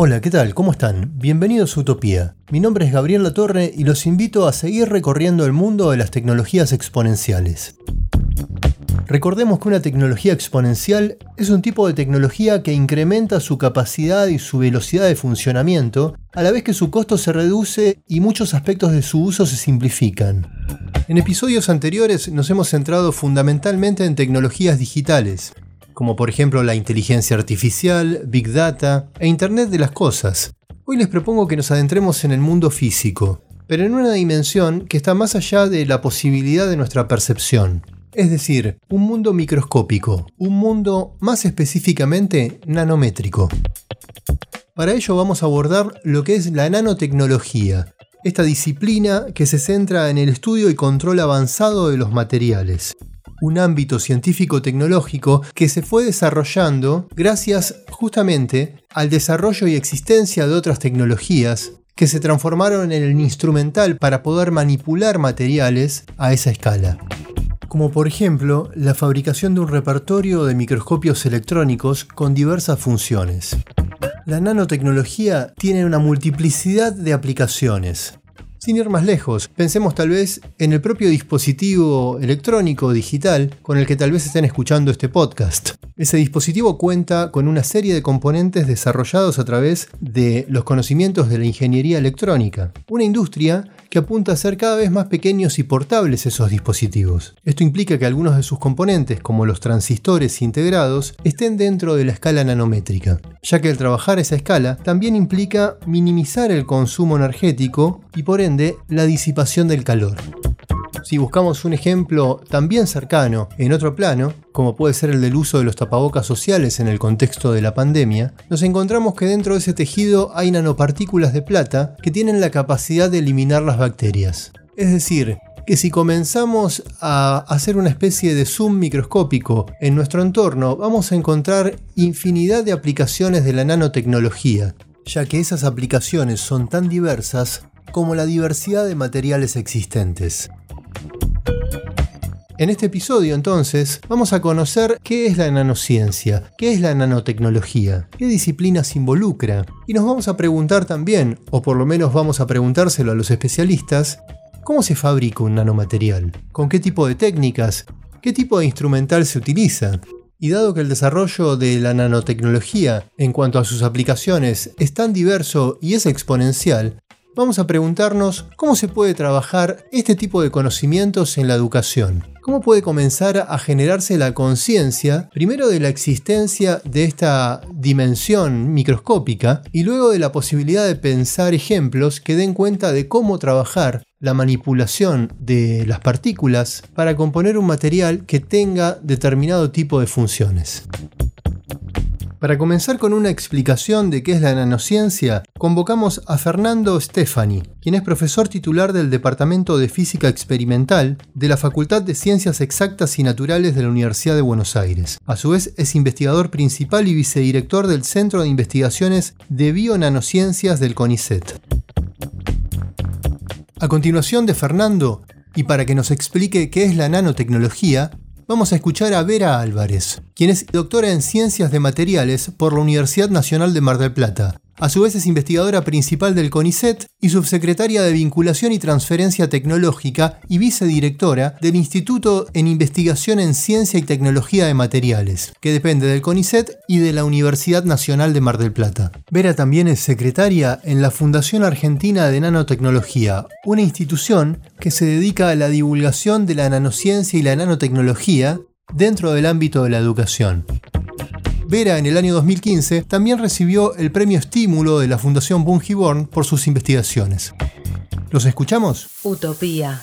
Hola, ¿qué tal? ¿Cómo están? Bienvenidos a Utopía. Mi nombre es Gabriel Latorre y los invito a seguir recorriendo el mundo de las tecnologías exponenciales. Recordemos que una tecnología exponencial es un tipo de tecnología que incrementa su capacidad y su velocidad de funcionamiento, a la vez que su costo se reduce y muchos aspectos de su uso se simplifican. En episodios anteriores nos hemos centrado fundamentalmente en tecnologías digitales, como por ejemplo la inteligencia artificial, Big Data e Internet de las Cosas. Hoy les propongo que nos adentremos en el mundo físico, pero en una dimensión que está más allá de la posibilidad de nuestra percepción. Es decir, un mundo microscópico, un mundo más específicamente nanométrico. Para ello vamos a abordar lo que es la nanotecnología, esta disciplina que se centra en el estudio y control avanzado de los materiales un ámbito científico-tecnológico que se fue desarrollando gracias justamente al desarrollo y existencia de otras tecnologías que se transformaron en el instrumental para poder manipular materiales a esa escala. Como por ejemplo la fabricación de un repertorio de microscopios electrónicos con diversas funciones. La nanotecnología tiene una multiplicidad de aplicaciones, sin ir más lejos, pensemos tal vez en el propio dispositivo electrónico digital con el que tal vez estén escuchando este podcast. Ese dispositivo cuenta con una serie de componentes desarrollados a través de los conocimientos de la ingeniería electrónica, una industria que apunta a ser cada vez más pequeños y portables esos dispositivos. Esto implica que algunos de sus componentes, como los transistores integrados, estén dentro de la escala nanométrica, ya que el trabajar esa escala también implica minimizar el consumo energético y por ende la disipación del calor. Si buscamos un ejemplo también cercano en otro plano, como puede ser el del uso de los tapabocas sociales en el contexto de la pandemia, nos encontramos que dentro de ese tejido hay nanopartículas de plata que tienen la capacidad de eliminar las bacterias. Es decir, que si comenzamos a hacer una especie de zoom microscópico en nuestro entorno, vamos a encontrar infinidad de aplicaciones de la nanotecnología, ya que esas aplicaciones son tan diversas como la diversidad de materiales existentes. En este episodio entonces vamos a conocer qué es la nanociencia, qué es la nanotecnología, qué disciplinas involucra. Y nos vamos a preguntar también, o por lo menos vamos a preguntárselo a los especialistas, cómo se fabrica un nanomaterial, con qué tipo de técnicas, qué tipo de instrumental se utiliza. Y dado que el desarrollo de la nanotecnología en cuanto a sus aplicaciones es tan diverso y es exponencial, vamos a preguntarnos cómo se puede trabajar este tipo de conocimientos en la educación. ¿Cómo puede comenzar a generarse la conciencia, primero de la existencia de esta dimensión microscópica y luego de la posibilidad de pensar ejemplos que den cuenta de cómo trabajar la manipulación de las partículas para componer un material que tenga determinado tipo de funciones? Para comenzar con una explicación de qué es la nanociencia, convocamos a Fernando Stefani, quien es profesor titular del Departamento de Física Experimental de la Facultad de Ciencias Exactas y Naturales de la Universidad de Buenos Aires. A su vez es investigador principal y vicedirector del Centro de Investigaciones de Bionanociencias del CONICET. A continuación de Fernando, y para que nos explique qué es la nanotecnología, vamos a escuchar a Vera Álvarez, quien es doctora en Ciencias de Materiales por la Universidad Nacional de Mar del Plata a su vez es investigadora principal del CONICET y subsecretaria de Vinculación y Transferencia Tecnológica y vicedirectora del Instituto en Investigación en Ciencia y Tecnología de Materiales, que depende del CONICET y de la Universidad Nacional de Mar del Plata. Vera también es secretaria en la Fundación Argentina de Nanotecnología, una institución que se dedica a la divulgación de la nanociencia y la nanotecnología dentro del ámbito de la educación. Vera en el año 2015 también recibió el premio Estímulo de la Fundación Bungiborn por sus investigaciones. ¿Los escuchamos? Utopía.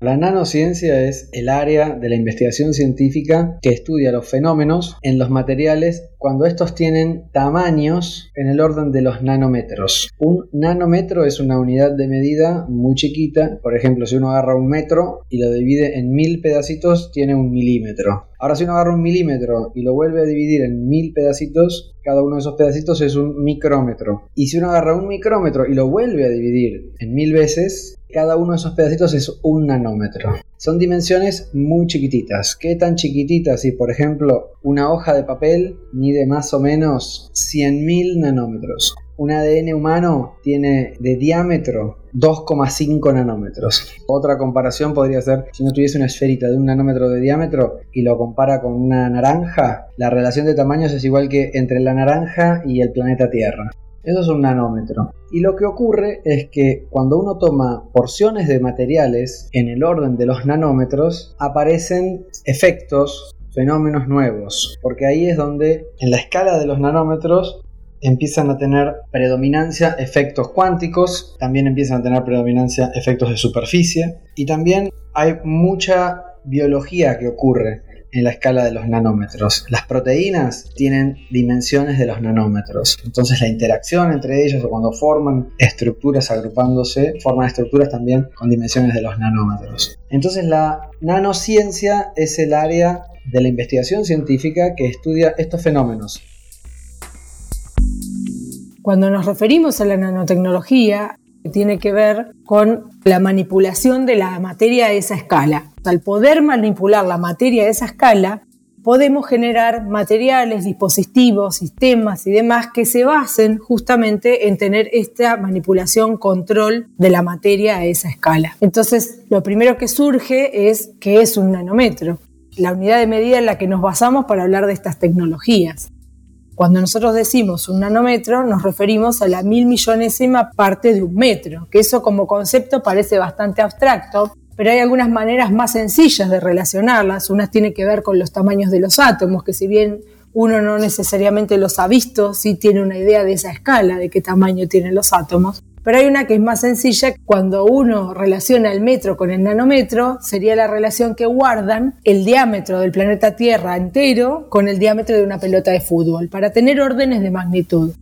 La nanociencia es el área de la investigación científica que estudia los fenómenos en los materiales cuando estos tienen tamaños en el orden de los nanómetros. Un nanómetro es una unidad de medida muy chiquita. Por ejemplo, si uno agarra un metro y lo divide en mil pedacitos, tiene un milímetro. Ahora si uno agarra un milímetro y lo vuelve a dividir en mil pedacitos, cada uno de esos pedacitos es un micrómetro. Y si uno agarra un micrómetro y lo vuelve a dividir en mil veces, cada uno de esos pedacitos es un nanómetro. Son dimensiones muy chiquititas. ¿Qué tan chiquititas? Si por ejemplo una hoja de papel mide más o menos 100.000 nanómetros. Un ADN humano tiene de diámetro 2,5 nanómetros. Otra comparación podría ser si uno tuviese una esferita de un nanómetro de diámetro y lo compara con una naranja, la relación de tamaños es igual que entre la naranja y el planeta Tierra. Eso es un nanómetro. Y lo que ocurre es que cuando uno toma porciones de materiales en el orden de los nanómetros, aparecen efectos, fenómenos nuevos. Porque ahí es donde en la escala de los nanómetros empiezan a tener predominancia efectos cuánticos, también empiezan a tener predominancia efectos de superficie y también hay mucha biología que ocurre en la escala de los nanómetros. Las proteínas tienen dimensiones de los nanómetros. Entonces la interacción entre ellos o cuando forman estructuras agrupándose, forman estructuras también con dimensiones de los nanómetros. Entonces la nanociencia es el área de la investigación científica que estudia estos fenómenos. Cuando nos referimos a la nanotecnología, tiene que ver con la manipulación de la materia a esa escala. Al poder manipular la materia a esa escala, podemos generar materiales, dispositivos, sistemas y demás que se basen justamente en tener esta manipulación, control de la materia a esa escala. Entonces, lo primero que surge es qué es un nanómetro, la unidad de medida en la que nos basamos para hablar de estas tecnologías. Cuando nosotros decimos un nanómetro, nos referimos a la mil millonésima parte de un metro, que eso como concepto parece bastante abstracto, pero hay algunas maneras más sencillas de relacionarlas. Unas tiene que ver con los tamaños de los átomos, que si bien uno no necesariamente los ha visto, sí tiene una idea de esa escala, de qué tamaño tienen los átomos. Pero hay una que es más sencilla, cuando uno relaciona el metro con el nanómetro, sería la relación que guardan el diámetro del planeta Tierra entero con el diámetro de una pelota de fútbol, para tener órdenes de magnitud.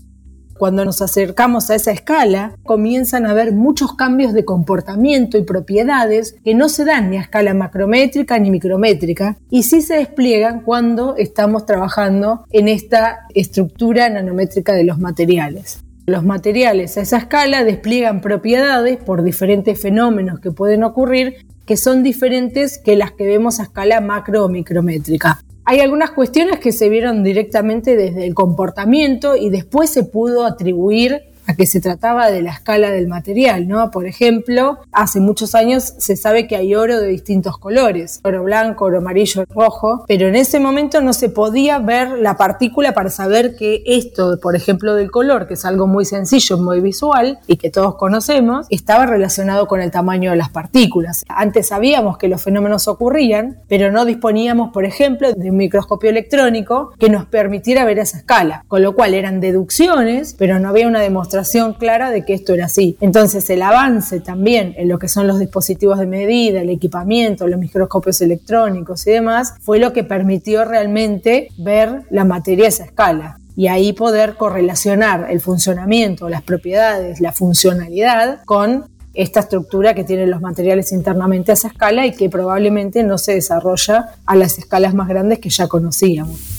Cuando nos acercamos a esa escala, comienzan a haber muchos cambios de comportamiento y propiedades que no se dan ni a escala macrométrica ni micrométrica y sí se despliegan cuando estamos trabajando en esta estructura nanométrica de los materiales. Los materiales a esa escala despliegan propiedades por diferentes fenómenos que pueden ocurrir que son diferentes que las que vemos a escala macro o micrométrica. Hay algunas cuestiones que se vieron directamente desde el comportamiento y después se pudo atribuir a que se trataba de la escala del material, ¿no? Por ejemplo, hace muchos años se sabe que hay oro de distintos colores, oro blanco, oro amarillo, rojo, pero en ese momento no se podía ver la partícula para saber que esto, por ejemplo, del color, que es algo muy sencillo, muy visual y que todos conocemos, estaba relacionado con el tamaño de las partículas. Antes sabíamos que los fenómenos ocurrían, pero no disponíamos, por ejemplo, de un microscopio electrónico que nos permitiera ver esa escala, con lo cual eran deducciones, pero no había una demostración clara de que esto era así. Entonces el avance también en lo que son los dispositivos de medida, el equipamiento, los microscopios electrónicos y demás, fue lo que permitió realmente ver la materia a esa escala y ahí poder correlacionar el funcionamiento, las propiedades, la funcionalidad con esta estructura que tienen los materiales internamente a esa escala y que probablemente no se desarrolla a las escalas más grandes que ya conocíamos.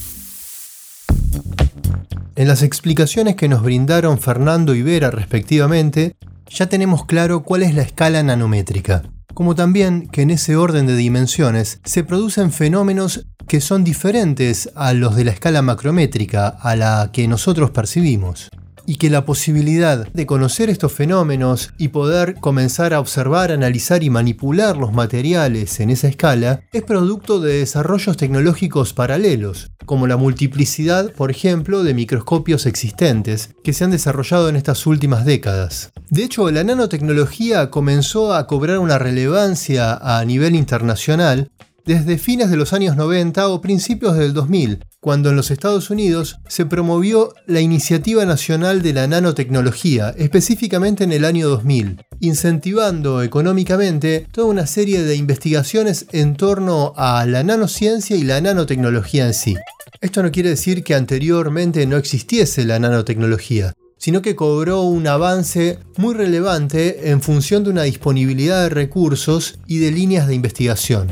En las explicaciones que nos brindaron Fernando y Vera respectivamente, ya tenemos claro cuál es la escala nanométrica, como también que en ese orden de dimensiones se producen fenómenos que son diferentes a los de la escala macrométrica, a la que nosotros percibimos y que la posibilidad de conocer estos fenómenos y poder comenzar a observar, analizar y manipular los materiales en esa escala es producto de desarrollos tecnológicos paralelos, como la multiplicidad, por ejemplo, de microscopios existentes que se han desarrollado en estas últimas décadas. De hecho, la nanotecnología comenzó a cobrar una relevancia a nivel internacional desde fines de los años 90 o principios del 2000, cuando en los Estados Unidos se promovió la Iniciativa Nacional de la Nanotecnología, específicamente en el año 2000, incentivando económicamente toda una serie de investigaciones en torno a la nanociencia y la nanotecnología en sí. Esto no quiere decir que anteriormente no existiese la nanotecnología, sino que cobró un avance muy relevante en función de una disponibilidad de recursos y de líneas de investigación.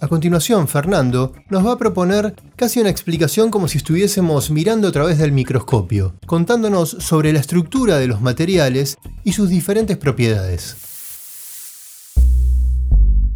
A continuación, Fernando nos va a proponer casi una explicación como si estuviésemos mirando a través del microscopio, contándonos sobre la estructura de los materiales y sus diferentes propiedades.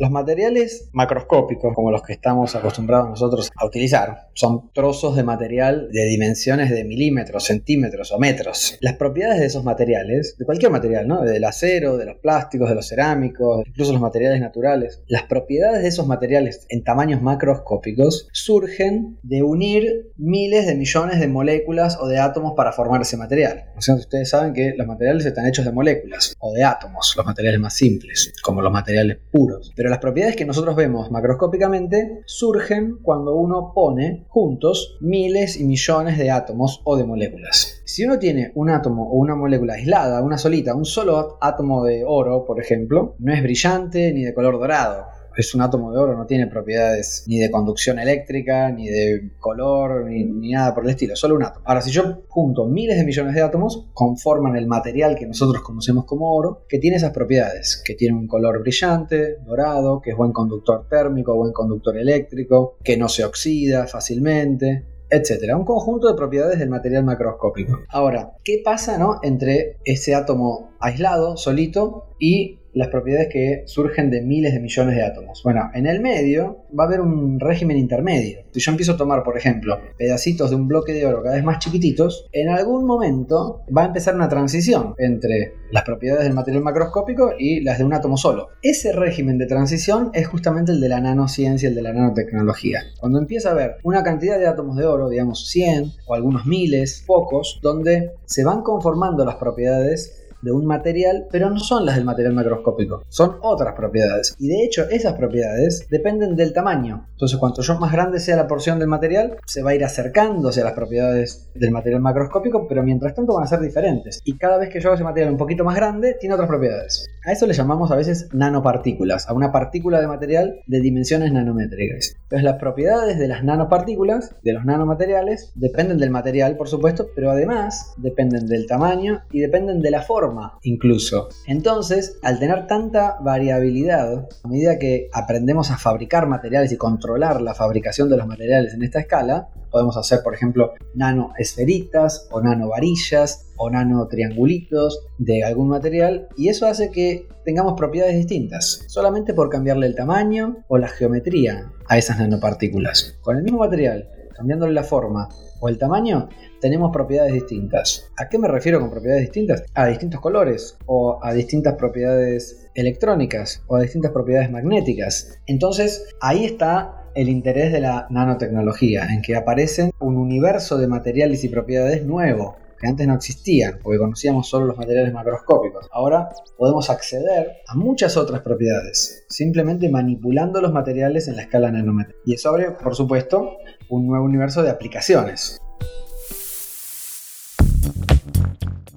Los materiales macroscópicos, como los que estamos acostumbrados nosotros a utilizar, son trozos de material de dimensiones de milímetros, centímetros o metros. Las propiedades de esos materiales, de cualquier material, ¿no? Del acero, de los plásticos, de los cerámicos, incluso los materiales naturales, las propiedades de esos materiales en tamaños macroscópicos surgen de unir miles de millones de moléculas o de átomos para formar ese material. O sea, ustedes saben que los materiales están hechos de moléculas o de átomos, los materiales más simples, como los materiales puros. Pero las propiedades que nosotros vemos macroscópicamente surgen cuando uno pone juntos miles y millones de átomos o de moléculas. Si uno tiene un átomo o una molécula aislada, una solita, un solo átomo de oro, por ejemplo, no es brillante ni de color dorado es un átomo de oro, no tiene propiedades ni de conducción eléctrica, ni de color, ni, nada por el estilo, solo un átomo. Ahora, si yo junto miles de millones de átomos, conforman el material que nosotros conocemos como oro, que tiene esas propiedades, que tiene un color brillante, dorado, que es buen conductor térmico, buen conductor eléctrico, que no se oxida fácilmente, etcétera. Un conjunto de propiedades del material macroscópico. Ahora, ¿qué pasa no, entre ese átomo aislado, solito, y las propiedades que surgen de miles de millones de átomos. Bueno, en el medio va a haber un régimen intermedio. Si yo empiezo a tomar, por ejemplo, pedacitos de un bloque de oro cada vez más chiquititos, en algún momento va a empezar una transición entre las propiedades del material macroscópico y las de un átomo solo. Ese régimen de transición es justamente el de la nanociencia, el de la nanotecnología. Cuando empieza a haber una cantidad de átomos de oro, digamos 100 o algunos miles, pocos, donde se van conformando las propiedades de un material, pero no son las del material macroscópico, son otras propiedades. Y de hecho, esas propiedades dependen del tamaño. Entonces, cuanto más grande sea la porción del material, se va a ir acercándose a las propiedades del material macroscópico, pero mientras tanto van a ser diferentes. Y cada vez que yo hago ese material un poquito más grande, tiene otras propiedades. A eso le llamamos a veces nanopartículas, a una partícula de material de dimensiones nanométricas. Entonces, las propiedades de las nanopartículas, de los nanomateriales, dependen del material, por supuesto, pero además dependen del tamaño y dependen de la forma incluso. Entonces, al tener tanta variabilidad, a medida que aprendemos a fabricar materiales y controlar la fabricación de los materiales en esta escala, podemos hacer, por ejemplo, nanoesferitas o nanovarillas o nanotriangulitos de algún material y eso hace que tengamos propiedades distintas, solamente por cambiarle el tamaño o la geometría a esas nanopartículas. Con el mismo material, cambiándole la forma o el tamaño, tenemos propiedades distintas. ¿A qué me refiero con propiedades distintas? A distintos colores o a distintas propiedades electrónicas o a distintas propiedades magnéticas. Entonces, ahí está el interés de la nanotecnología, en que aparecen un universo de materiales y propiedades nuevo, que antes no existían, porque conocíamos solo los materiales macroscópicos. Ahora podemos acceder a muchas otras propiedades, simplemente manipulando los materiales en la escala nanómetro. Y eso abre, por supuesto, un nuevo universo de aplicaciones.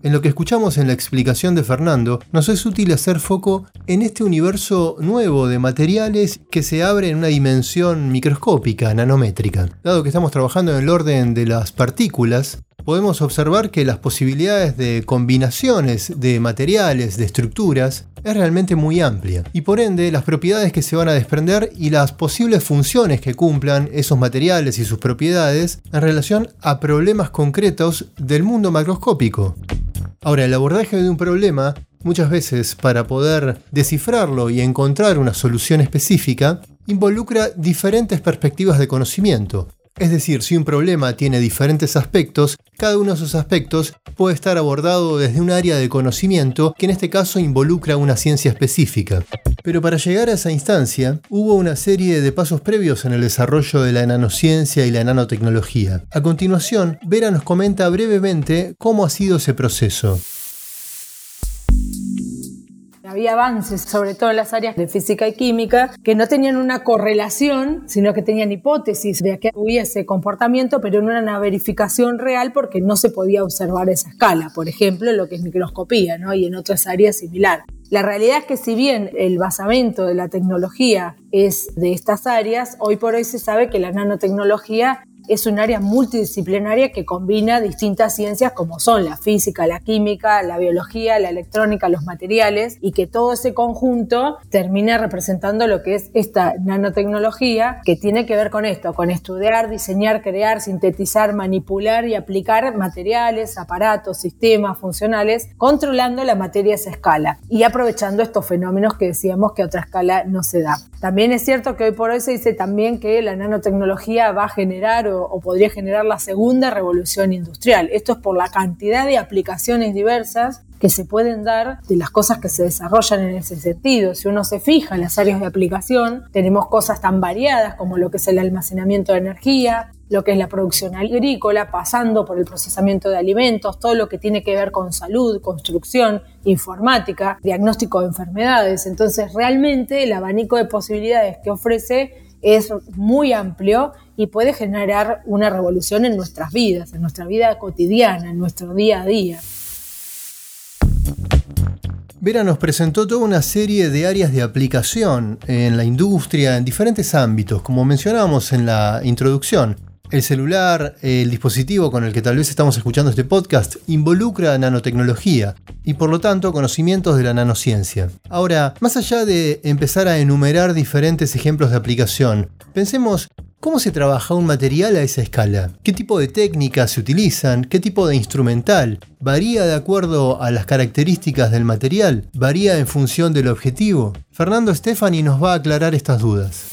En lo que escuchamos en la explicación de Fernando, nos es útil hacer foco en este universo nuevo de materiales que se abre en una dimensión microscópica, nanométrica. Dado que estamos trabajando en el orden de las partículas, podemos observar que las posibilidades de combinaciones de materiales, de estructuras, es realmente muy amplia y por ende las propiedades que se van a desprender y las posibles funciones que cumplan esos materiales y sus propiedades en relación a problemas concretos del mundo macroscópico. Ahora, el abordaje de un problema, muchas veces para poder descifrarlo y encontrar una solución específica, involucra diferentes perspectivas de conocimiento, es decir, si un problema tiene diferentes aspectos, cada uno de esos aspectos puede estar abordado desde un área de conocimiento que en este caso involucra una ciencia específica. Pero para llegar a esa instancia, hubo una serie de pasos previos en el desarrollo de la nanociencia y la nanotecnología. A continuación, Vera nos comenta brevemente cómo ha sido ese proceso. Había avances, sobre todo en las áreas de física y química, que no tenían una correlación, sino que tenían hipótesis de que hubiese comportamiento, pero no era una verificación real porque no se podía observar esa escala, por ejemplo, lo que es microscopía ¿no? y en otras áreas similares. La realidad es que si bien el basamento de la tecnología es de estas áreas, hoy por hoy se sabe que la nanotecnología es un área multidisciplinaria que combina distintas ciencias como son la física, la química, la biología, la electrónica, los materiales y que todo ese conjunto termina representando lo que es esta nanotecnología que tiene que ver con esto, con estudiar, diseñar, crear, sintetizar, manipular y aplicar materiales, aparatos, sistemas funcionales, controlando la materia a esa escala y aprovechando estos fenómenos que decíamos que a otra escala no se da. También es cierto que hoy por hoy se dice también que la nanotecnología va a generar o, podría generar la segunda revolución industrial. Esto es por la cantidad de aplicaciones diversas que se pueden dar de las cosas que se desarrollan en ese sentido. Si uno se fija en las áreas de aplicación, tenemos cosas tan variadas como lo que es el almacenamiento de energía, lo que es la producción agrícola, pasando por el procesamiento de alimentos, todo lo que tiene que ver con salud, construcción, informática, diagnóstico de enfermedades. Entonces, realmente el abanico de posibilidades que ofrece es muy amplio y puede generar una revolución en nuestras vidas, en nuestra vida cotidiana, en nuestro día a día. Vera nos presentó toda una serie de áreas de aplicación en la industria, en diferentes ámbitos, como mencionábamos en la introducción. El celular, el dispositivo con el que tal vez estamos escuchando este podcast, involucra nanotecnología y por lo tanto conocimientos de la nanociencia. Ahora, más allá de empezar a enumerar diferentes ejemplos de aplicación, pensemos ¿Cómo se trabaja un material a esa escala? ¿Qué tipo de técnicas se utilizan? ¿Qué tipo de instrumental? ¿Varía de acuerdo a las características del material? ¿Varía en función del objetivo? Fernando Stefani nos va a aclarar estas dudas.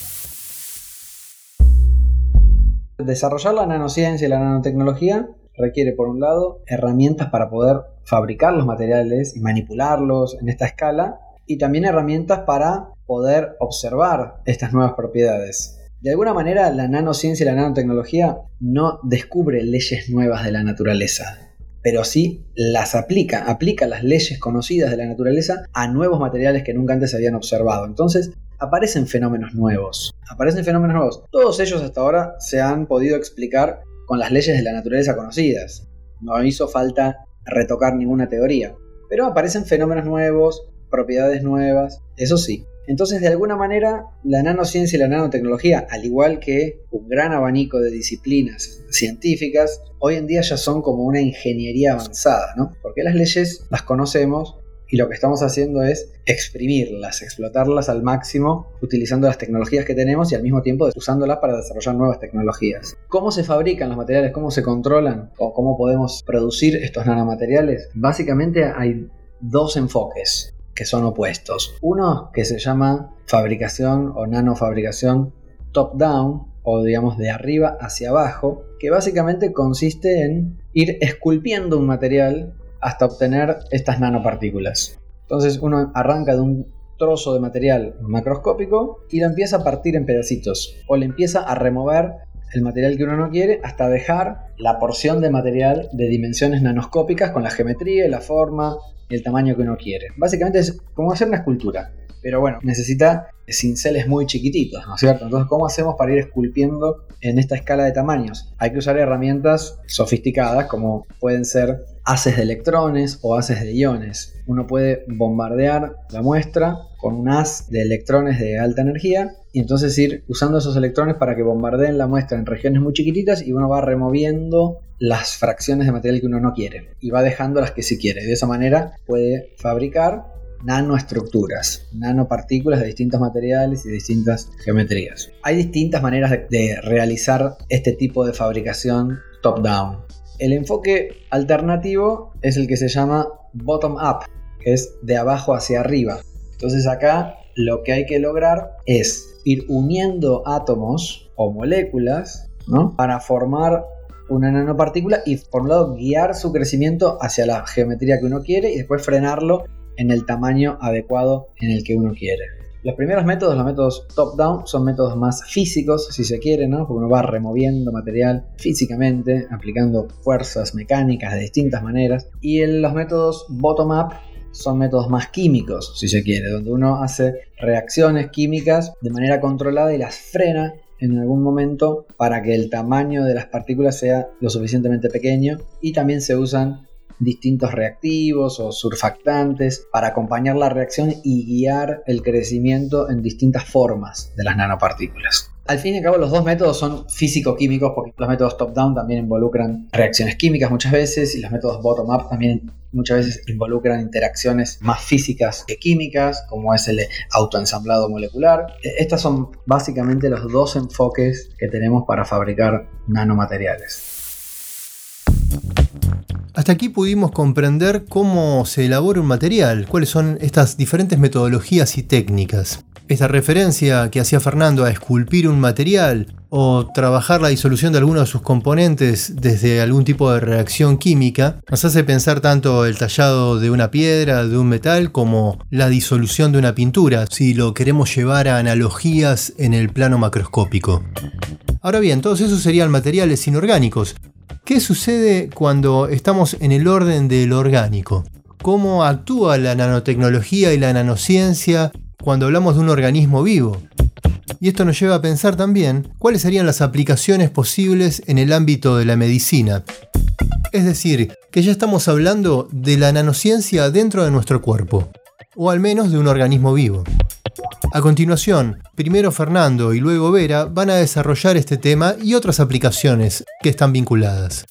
Desarrollar la nanociencia y la nanotecnología requiere, por un lado, herramientas para poder fabricar los materiales y manipularlos en esta escala, y también herramientas para poder observar estas nuevas propiedades. De alguna manera, la nanociencia y la nanotecnología no descubre leyes nuevas de la naturaleza, pero sí las aplica, aplica las leyes conocidas de la naturaleza a nuevos materiales que nunca antes se habían observado. Entonces, aparecen fenómenos nuevos. Aparecen fenómenos nuevos. Todos ellos hasta ahora se han podido explicar con las leyes de la naturaleza conocidas. No hizo falta retocar ninguna teoría. Pero aparecen fenómenos nuevos, propiedades nuevas, eso sí. Entonces, de alguna manera, la nanociencia y la nanotecnología, al igual que un gran abanico de disciplinas científicas, hoy en día ya son como una ingeniería avanzada, ¿no? Porque las leyes las conocemos, y lo que estamos haciendo es exprimirlas, explotarlas al máximo utilizando las tecnologías que tenemos y al mismo tiempo usándolas para desarrollar nuevas tecnologías. ¿Cómo se fabrican los materiales? ¿Cómo se controlan? ¿O cómo podemos producir estos nanomateriales? Básicamente hay dos enfoques que son opuestos. Uno que se llama fabricación o nanofabricación top-down o digamos de arriba hacia abajo, que básicamente consiste en ir esculpiendo un material hasta obtener estas nanopartículas. Entonces uno arranca de un trozo de material macroscópico y lo empieza a partir en pedacitos o le empieza a remover el material que uno no quiere hasta dejar la porción de material de dimensiones nanoscópicas con la geometría la forma y el tamaño que uno quiere. Básicamente es como hacer una escultura. Pero bueno, necesita cinceles muy chiquititos, ¿no es cierto? Entonces, ¿cómo hacemos para ir esculpiendo en esta escala de tamaños? Hay que usar herramientas sofisticadas como pueden ser haces de electrones o haces de iones. Uno puede bombardear la muestra con un haz de electrones de alta energía y entonces ir usando esos electrones para que bombardeen la muestra en regiones muy chiquititas y uno va removiendo las fracciones de material que uno no quiere y va dejando las que sí quiere. De esa manera puede fabricar nanoestructuras, nanopartículas de distintos materiales y distintas geometrías. Hay distintas maneras de, realizar este tipo de fabricación top-down. El enfoque alternativo es el que se llama bottom-up, que es de abajo hacia arriba. Entonces acá lo que hay que lograr es ir uniendo átomos o moléculas para formar una nanopartícula y por un lado guiar su crecimiento hacia la geometría que uno quiere y después frenarlo en el tamaño adecuado en el que uno quiere. Los primeros métodos, los métodos top-down, son métodos más físicos, si se quiere, ¿no? Porque uno va removiendo material físicamente, aplicando fuerzas mecánicas de distintas maneras. Y los métodos bottom-up son métodos más químicos, si se quiere, donde uno hace reacciones químicas de manera controlada y las frena en algún momento para que el tamaño de las partículas sea lo suficientemente pequeño y también se usan distintos reactivos o surfactantes para acompañar la reacción y guiar el crecimiento en distintas formas de las nanopartículas. Al fin y al cabo, los dos métodos son físico-químicos, porque los métodos top-down también involucran reacciones químicas muchas veces, y los métodos bottom-up también muchas veces involucran interacciones más físicas que químicas, como es el autoensamblado molecular. E, Estos son básicamente los dos enfoques que tenemos para fabricar nanomateriales. Hasta aquí pudimos comprender cómo se elabora un material, cuáles son estas diferentes metodologías y técnicas. Esta referencia que hacía Fernando a esculpir un material o trabajar la disolución de alguno de sus componentes desde algún tipo de reacción química nos hace pensar tanto el tallado de una piedra, de un metal, como la disolución de una pintura, si lo queremos llevar a analogías en el plano macroscópico. Ahora bien, todos esos serían materiales inorgánicos, ¿Qué sucede cuando estamos en el orden del orgánico? ¿Cómo actúa la nanotecnología y la nanociencia cuando hablamos de un organismo vivo? Y esto nos lleva a pensar también cuáles serían las aplicaciones posibles en el ámbito de la medicina. Es decir, que ya estamos hablando de la nanociencia dentro de nuestro cuerpo, o al menos de un organismo vivo. A continuación, primero Fernando y luego Vera van a desarrollar este tema y otras aplicaciones que están vinculadas.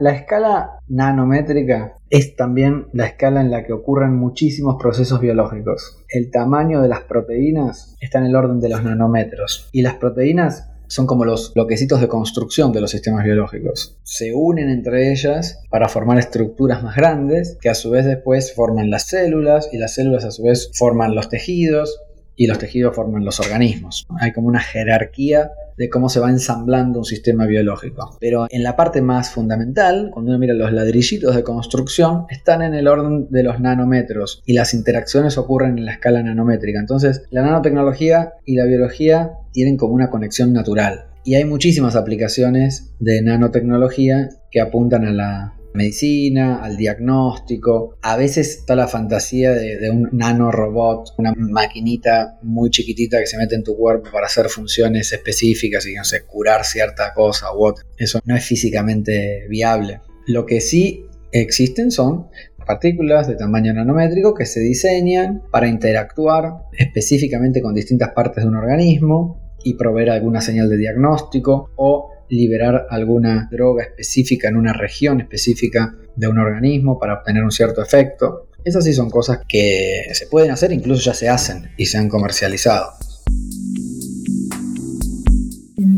La escala nanométrica es también la escala en la que ocurren muchísimos procesos biológicos. El tamaño de las proteínas está en el orden de los nanómetros y las proteínas son como los bloquecitos de construcción de los sistemas biológicos. Se unen entre ellas para formar estructuras más grandes que a su vez después forman las células y las células a su vez forman los tejidos y los tejidos forman los organismos. Hay como una jerarquía de cómo se va ensamblando un sistema biológico. Pero en la parte más fundamental, cuando uno mira los ladrillitos de construcción, están en el orden de los nanómetros y las interacciones ocurren en la escala nanométrica. Entonces, la nanotecnología y la biología tienen como una conexión natural. Y hay muchísimas aplicaciones de nanotecnología que apuntan a la medicina, al diagnóstico. A veces está la fantasía de, un nanorobot, una maquinita muy chiquitita que se mete en tu cuerpo para hacer funciones específicas y no sé, curar cierta cosa u otra. Eso no es físicamente viable. Lo que sí existen son partículas de tamaño nanométrico que se diseñan para interactuar específicamente con distintas partes de un organismo y proveer alguna señal de diagnóstico o liberar alguna droga específica en una región específica de un organismo para obtener un cierto efecto. Esas sí son cosas que se pueden hacer, incluso ya se hacen y se han comercializado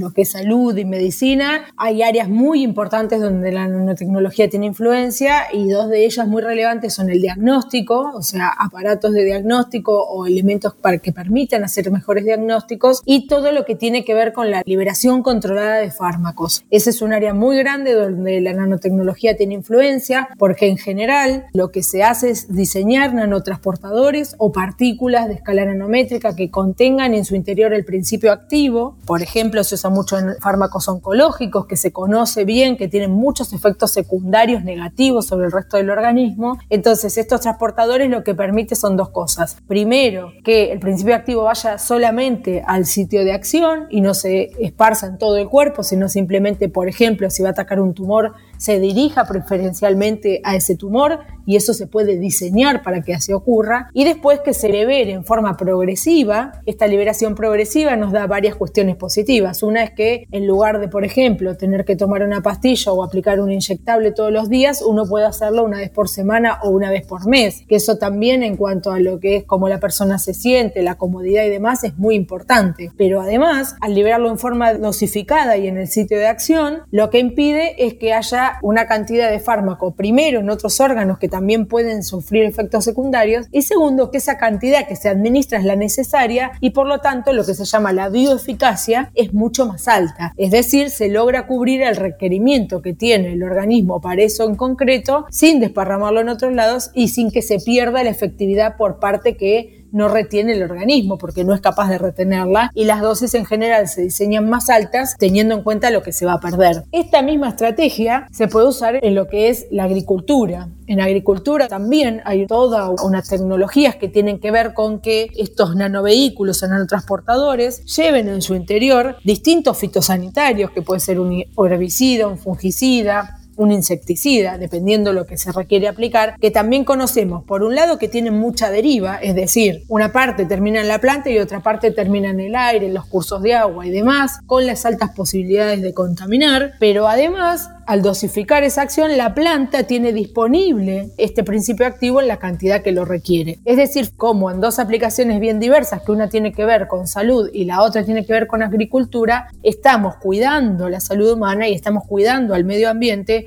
lo que es salud y medicina, hay áreas muy importantes donde la nanotecnología tiene influencia y dos de ellas muy relevantes son el diagnóstico, o sea, aparatos de diagnóstico o elementos para que permitan hacer mejores diagnósticos y todo lo que tiene que ver con la liberación controlada de fármacos. Ese es un área muy grande donde la nanotecnología tiene influencia porque en general lo que se hace es diseñar nanotransportadores o partículas de escala nanométrica que contengan en su interior el principio activo. Por ejemplo, se usa mucho en fármacos oncológicos, que se conoce bien, que tienen muchos efectos secundarios negativos sobre el resto del organismo. Entonces, estos transportadores lo que permite son dos cosas. Primero, que el principio activo vaya solamente al sitio de acción y no se esparza en todo el cuerpo, sino simplemente, por ejemplo, si va a atacar un tumor, se dirija preferencialmente a ese tumor y eso se puede diseñar para que así ocurra. Y después que se libere en forma progresiva, esta liberación progresiva nos da varias cuestiones positivas. Una es que en lugar de, por ejemplo, tener que tomar una pastilla o aplicar un inyectable todos los días, uno puede hacerlo una vez por semana o una vez por mes. Que eso también en cuanto a lo que es cómo la persona se siente, la comodidad y demás es muy importante. Pero además, al liberarlo en forma dosificada y en el sitio de acción, lo que impide es que haya una cantidad de fármaco, primero en otros órganos que también pueden sufrir efectos secundarios, y segundo, que esa cantidad que se administra es la necesaria y por lo tanto lo que se llama la bioeficacia es mucho más alta. Es decir, se logra cubrir el requerimiento que tiene el organismo para eso en concreto sin desparramarlo en otros lados y sin que se pierda la efectividad por parte que no retiene el organismo porque no es capaz de retenerla y las dosis en general se diseñan más altas teniendo en cuenta lo que se va a perder. Esta misma estrategia se puede usar en lo que es la agricultura. En agricultura también hay todas unas tecnologías que tienen que ver con que estos nanovehículos o nanotransportadores lleven en su interior distintos fitosanitarios, que puede ser un herbicida, un fungicida, un insecticida, dependiendo lo que se requiere aplicar, que también conocemos, por un lado, que tienen mucha deriva, es decir, una parte termina en la planta y otra parte termina en el aire, en los cursos de agua y demás, con las altas posibilidades de contaminar, pero además al dosificar esa acción, la planta tiene disponible este principio activo en la cantidad que lo requiere. Es decir, como en dos aplicaciones bien diversas, que una tiene que ver con salud y la otra tiene que ver con agricultura, estamos cuidando la salud humana y estamos cuidando al medio ambiente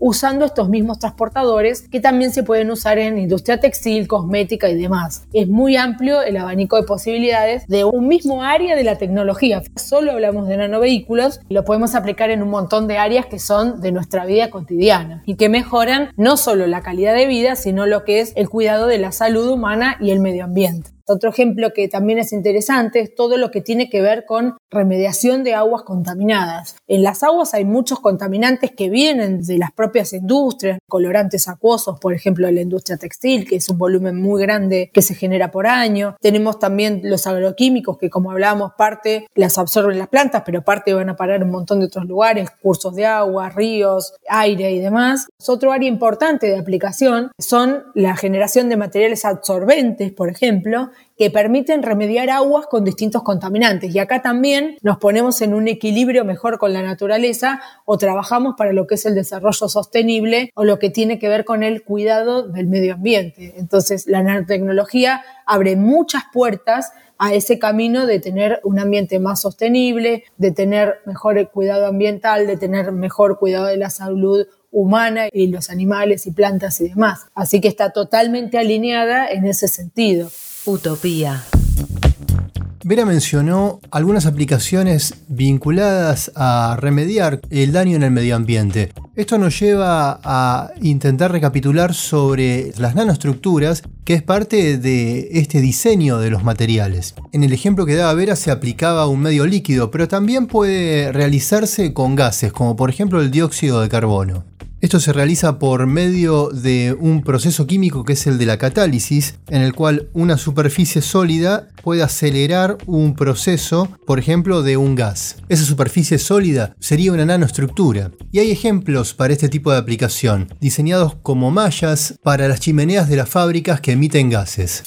usando estos mismos transportadores que también se pueden usar en industria textil, cosmética y demás. Es muy amplio el abanico de posibilidades de un mismo área de la tecnología. Solo hablamos de nanovehículos, lo podemos aplicar en un montón de áreas que son de nuestra vida cotidiana y que mejoran no solo la calidad de vida, sino lo que es el cuidado de la salud humana y el medio ambiente. Otro ejemplo que también es interesante es todo lo que tiene que ver con remediación de aguas contaminadas. En las aguas hay muchos contaminantes que vienen de las propias industrias, colorantes acuosos, por ejemplo, la industria textil, que es un volumen muy grande que se genera por año. Tenemos también los agroquímicos, que como hablábamos, parte las absorben las plantas, pero parte van a parar un montón de otros lugares, cursos de agua, ríos, aire y demás. Otro área importante de aplicación son la generación de materiales absorbentes, por ejemplo, que permiten remediar aguas con distintos contaminantes. Y acá también nos ponemos en un equilibrio mejor con la naturaleza o trabajamos para lo que es el desarrollo sostenible o lo que tiene que ver con el cuidado del medio ambiente. Entonces, la nanotecnología abre muchas puertas a ese camino de tener un ambiente más sostenible, de tener mejor cuidado ambiental, de tener mejor cuidado de la salud humana y los animales y plantas y demás. Así que está totalmente alineada en ese sentido. Utopía. Vera mencionó algunas aplicaciones vinculadas a remediar el daño en el medio ambiente. Esto nos lleva a intentar recapitular sobre las nanoestructuras, que es parte de este diseño de los materiales. En el ejemplo que daba Vera se aplicaba un medio líquido, pero también puede realizarse con gases, como por ejemplo el dióxido de carbono. Esto se realiza por medio de un proceso químico que es el de la catálisis, en el cual una superficie sólida puede acelerar un proceso, por ejemplo, de un gas. Esa superficie sólida sería una nanoestructura. Y hay ejemplos para este tipo de aplicación, diseñados como mallas para las chimeneas de las fábricas que emiten gases.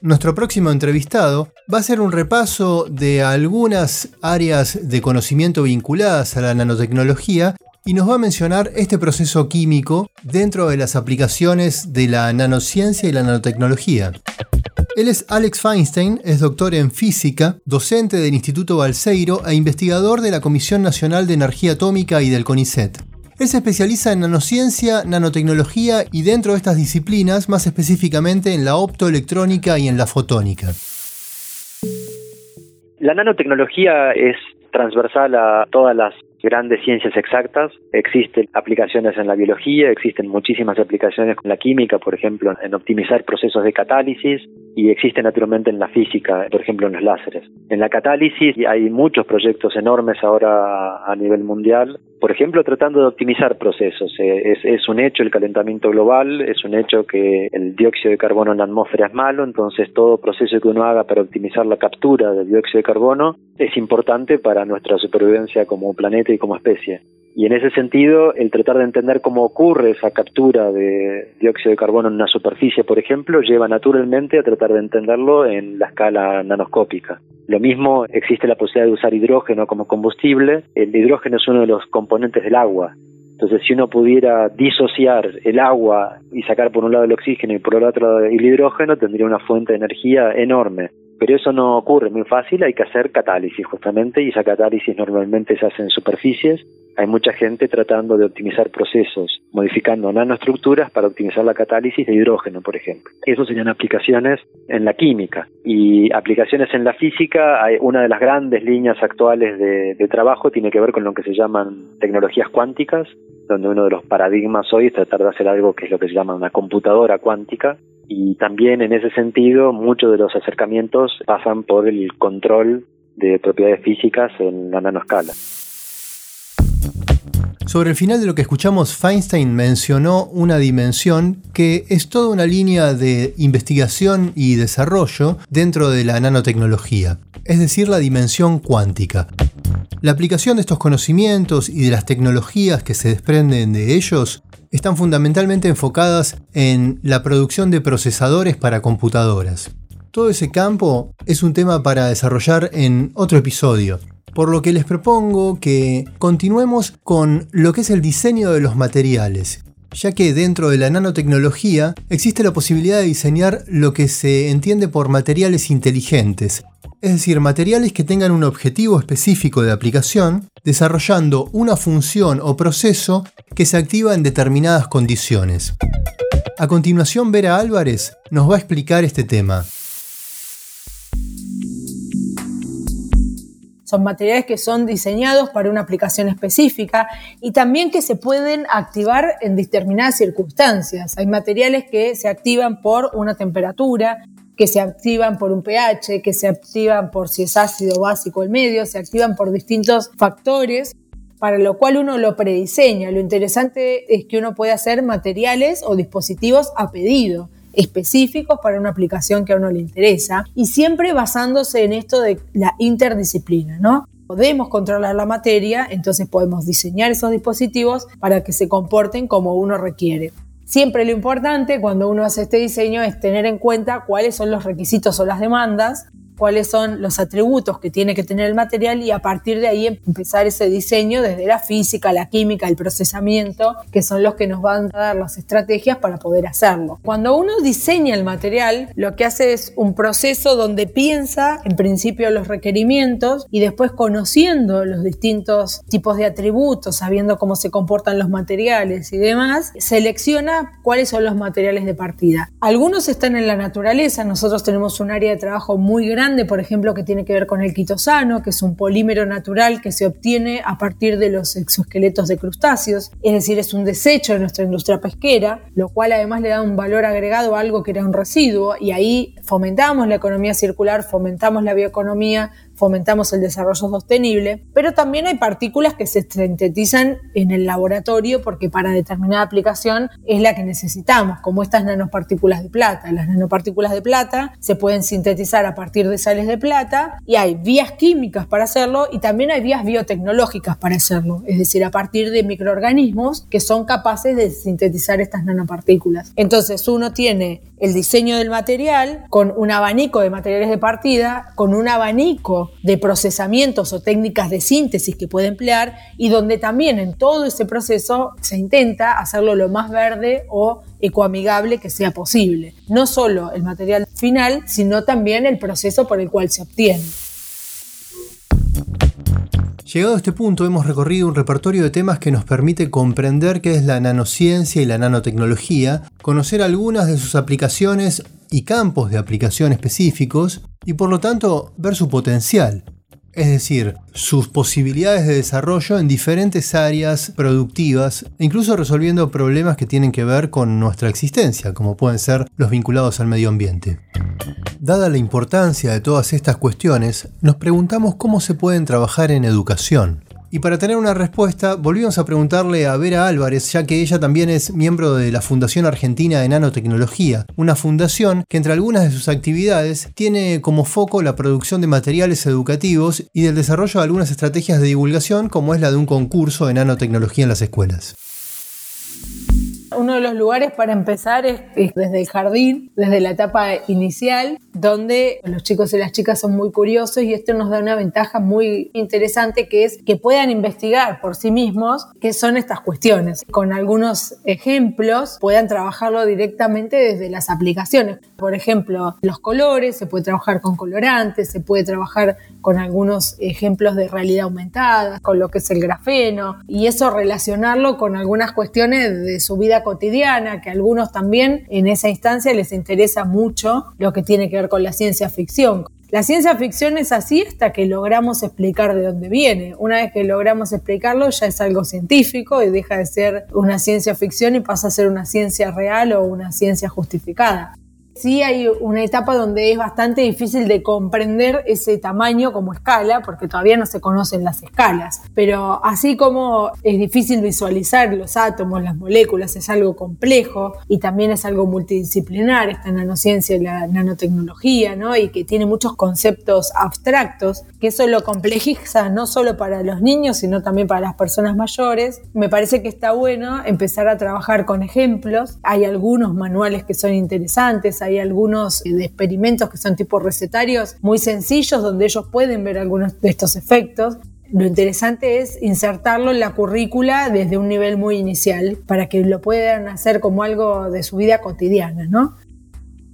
Nuestro próximo entrevistado va a hacer un repaso de algunas áreas de conocimiento vinculadas a la nanotecnología y nos va a mencionar este proceso químico dentro de las aplicaciones de la nanociencia y la nanotecnología. Él es Alex Feinstein, es doctor en física, docente del Instituto Balseiro e investigador de la Comisión Nacional de Energía Atómica y del CONICET. Él se especializa en nanociencia, nanotecnología y dentro de estas disciplinas, más específicamente en la optoelectrónica y en la fotónica. La nanotecnología es transversal a todas las grandes ciencias exactas, existen aplicaciones en la biología, existen muchísimas aplicaciones con la química, por ejemplo, en optimizar procesos de catálisis y existe naturalmente en la física, por ejemplo, en los láseres. En la catálisis hay muchos proyectos enormes ahora a nivel mundial, por ejemplo, tratando de optimizar procesos. Eh, es, es un hecho el calentamiento global, es un hecho que el dióxido de carbono en la atmósfera es malo, entonces todo proceso que uno haga para optimizar la captura del dióxido de carbono es importante para nuestra supervivencia como planeta y como especie. Y en ese sentido, el tratar de entender cómo ocurre esa captura de dióxido de carbono en una superficie, por ejemplo, lleva naturalmente a tratar de entenderlo en la escala nanoscópica. Lo mismo existe la posibilidad de usar hidrógeno como combustible. El hidrógeno es uno de los componentes del agua. Entonces, si uno pudiera disociar el agua y sacar por un lado el oxígeno y por el otro el hidrógeno, tendría una fuente de energía enorme. Pero eso no ocurre muy fácil, hay que hacer catálisis justamente y esa catálisis normalmente se hace en superficies. Hay mucha gente tratando de optimizar procesos, modificando nanoestructuras para optimizar la catálisis de hidrógeno, por ejemplo. Eso serían aplicaciones en la química y aplicaciones en la física. Hay una de las grandes líneas actuales de, de trabajo tiene que ver con lo que se llaman tecnologías cuánticas, donde uno de los paradigmas hoy es tratar de hacer algo que es lo que se llama una computadora cuántica, y también en ese sentido muchos de los acercamientos pasan por el control de propiedades físicas en la nanoscala. Sobre el final de lo que escuchamos, Feinstein mencionó una dimensión que es toda una línea de investigación y desarrollo dentro de la nanotecnología, es decir, la dimensión cuántica. La aplicación de estos conocimientos y de las tecnologías que se desprenden de ellos están fundamentalmente enfocadas en la producción de procesadores para computadoras. Todo ese campo es un tema para desarrollar en otro episodio, por lo que les propongo que continuemos con lo que es el diseño de los materiales, ya que dentro de la nanotecnología existe la posibilidad de diseñar lo que se entiende por materiales inteligentes, es decir, materiales que tengan un objetivo específico de aplicación, desarrollando una función o proceso que se activa en determinadas condiciones. A continuación, Vera Álvarez nos va a explicar este tema. Son materiales que son diseñados para una aplicación específica y también que se pueden activar en determinadas circunstancias. Hay materiales que se activan por una temperatura, que se activan por un pH, que se activan por si es ácido básico el medio, se activan por distintos factores, para lo cual uno lo prediseña. Lo interesante es que uno puede hacer materiales o dispositivos a pedido específicos para una aplicación que a uno le interesa y siempre basándose en esto de la interdisciplina, ¿no? Podemos controlar la materia, entonces podemos diseñar esos dispositivos para que se comporten como uno requiere. Siempre lo importante cuando uno hace este diseño es tener en cuenta cuáles son los requisitos o las demandas cuáles son los atributos que tiene que tener el material y a partir de ahí empezar ese diseño desde la física, la química, el procesamiento, que son los que nos van a dar las estrategias para poder hacerlo. Cuando uno diseña el material, lo que hace es un proceso donde piensa en principio los requerimientos y después conociendo los distintos tipos de atributos, sabiendo cómo se comportan los materiales y demás, selecciona cuáles son los materiales de partida. Algunos están en la naturaleza, nosotros tenemos un área de trabajo muy grande por ejemplo, que tiene que ver con el quitosano, que es un polímero natural que se obtiene a partir de los exoesqueletos de crustáceos, es decir, es un desecho de nuestra industria pesquera, lo cual además le da un valor agregado a algo que era un residuo y ahí fomentamos la economía circular, fomentamos la bioeconomía, fomentamos el desarrollo sostenible, pero también hay partículas que se sintetizan en el laboratorio porque para determinada aplicación es la que necesitamos, como estas nanopartículas de plata. Las nanopartículas de plata se pueden sintetizar a partir de sales de plata y hay vías químicas para hacerlo y también hay vías biotecnológicas para hacerlo, es decir, a partir de microorganismos que son capaces de sintetizar estas nanopartículas. Entonces uno tiene el diseño del material con un abanico de materiales de partida, con un abanico de procesamientos o técnicas de síntesis que puede emplear y donde también en todo ese proceso se intenta hacerlo lo más verde o ecoamigable que sea posible. No solo el material final, sino también el proceso por el cual se obtiene. Llegado a este punto hemos recorrido un repertorio de temas que nos permite comprender qué es la nanociencia y la nanotecnología, conocer algunas de sus aplicaciones y campos de aplicación específicos y por lo tanto ver su potencial, es decir, sus posibilidades de desarrollo en diferentes áreas productivas, incluso resolviendo problemas que tienen que ver con nuestra existencia, como pueden ser los vinculados al medio ambiente. Dada la importancia de todas estas cuestiones, nos preguntamos cómo se pueden trabajar en educación. Y para tener una respuesta, volvimos a preguntarle a Vera Álvarez, ya que ella también es miembro de la Fundación Argentina de Nanotecnología, una fundación que entre algunas de sus actividades tiene como foco la producción de materiales educativos y del desarrollo de algunas estrategias de divulgación, como es la de un concurso de nanotecnología en las escuelas. Uno de los lugares para empezar es, desde el jardín, desde la etapa inicial, donde los chicos y las chicas son muy curiosos y esto nos da una ventaja muy interesante que es que puedan investigar por sí mismos qué son estas cuestiones. Con algunos ejemplos puedan trabajarlo directamente desde las aplicaciones. Por ejemplo, los colores, se puede trabajar con colorantes, se puede trabajar con algunos ejemplos de realidad aumentada, con lo que es el grafeno y eso relacionarlo con algunas cuestiones de su vida cotidiana, que a algunos también en esa instancia les interesa mucho lo que tiene que ver con la ciencia ficción. La ciencia ficción es así hasta que logramos explicar de dónde viene. Una vez que logramos explicarlo ya es algo científico y deja de ser una ciencia ficción y pasa a ser una ciencia real o una ciencia justificada. Sí hay una etapa donde es bastante difícil de comprender ese tamaño como escala, porque todavía no se conocen las escalas. Pero así como es difícil visualizar los átomos, las moléculas, es algo complejo y también es algo multidisciplinar, esta nanociencia y la nanotecnología, ¿no? Y que tiene muchos conceptos abstractos, que eso lo complejiza no solo para los niños, sino también para las personas mayores. Me parece que está bueno empezar a trabajar con ejemplos. Hay algunos manuales que son interesantes, hay algunos eh, experimentos que son tipo recetarios muy sencillos donde ellos pueden ver algunos de estos efectos. Lo interesante es insertarlo en la currícula desde un nivel muy inicial para que lo puedan hacer como algo de su vida cotidiana, ¿no?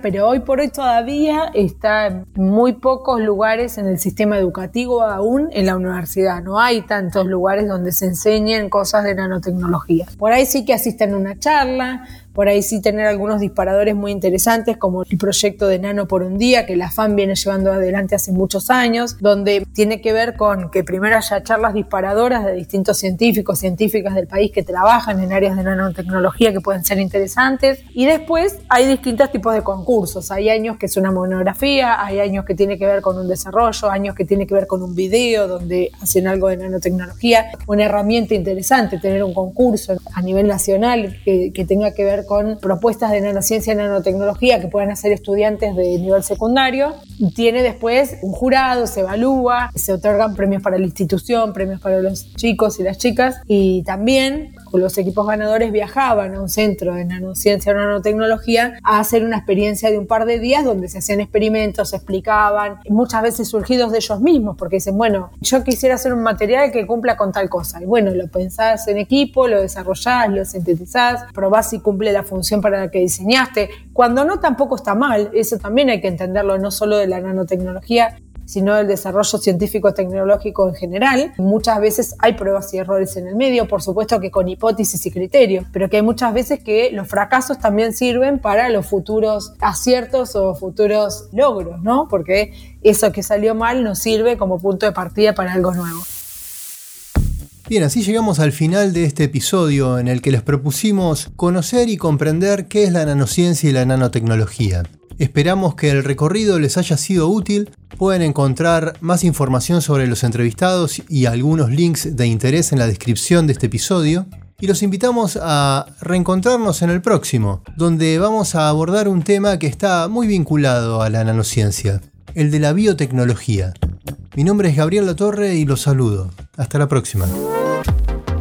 pero hoy por hoy todavía está en muy pocos lugares en el sistema educativo aún en la universidad. No hay tantos lugares donde se enseñen cosas de nanotecnología. Por ahí sí que asisten a una charla, por ahí sí tener algunos disparadores muy interesantes como el proyecto de Nano por un día que la FAN viene llevando adelante hace muchos años, donde tiene que ver con que primero haya charlas disparadoras de distintos científicos, científicas del país que trabajan en áreas de nanotecnología que pueden ser interesantes y después hay distintos tipos de concursos. Hay años que es una monografía, hay años que tiene que ver con un desarrollo, años que tiene que ver con un video donde hacen algo de nanotecnología, una herramienta interesante tener un concurso a nivel nacional que, que tenga que ver con propuestas de nanociencia y nanotecnología que puedan hacer estudiantes de nivel secundario. Tiene después un jurado, se evalúa, se otorgan premios para la institución, premios para los chicos y las chicas y también los equipos ganadores viajaban a un centro de nanociencia o nanotecnología a hacer una experiencia de un par de días donde se hacían experimentos, se explicaban, muchas veces surgidos de ellos mismos, porque dicen, bueno, yo quisiera hacer un material que cumpla con tal cosa. Y bueno, lo pensás en equipo, lo desarrollás, lo sintetizás, probás si cumple la función para la que diseñaste. Cuando no, tampoco está mal. Eso también hay que entenderlo, no solo de la nanotecnología, sino del desarrollo científico-tecnológico en general. Muchas veces hay pruebas y errores en el medio, por supuesto que con hipótesis y criterios, pero que hay muchas veces que los fracasos también sirven para los futuros aciertos o futuros logros, ¿no? Porque eso que salió mal nos sirve como punto de partida para algo nuevo. Bien, así llegamos al final de este episodio en el que les propusimos conocer y comprender qué es la nanociencia y la nanotecnología. Esperamos que el recorrido les haya sido útil. Pueden encontrar más información sobre los entrevistados y algunos links de interés en la descripción de este episodio. Y los invitamos a reencontrarnos en el próximo, donde vamos a abordar un tema que está muy vinculado a la nanociencia, el de la biotecnología. Mi nombre es Gabriel Latorre y los saludo. Hasta la próxima.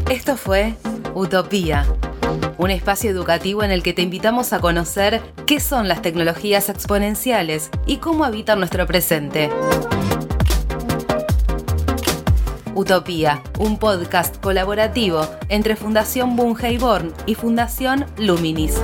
Esto fue Utopía un espacio educativo en el que te invitamos a conocer qué son las tecnologías exponenciales y cómo habitan nuestro presente. Utopía, un podcast colaborativo entre Fundación Born y Fundación Luminis.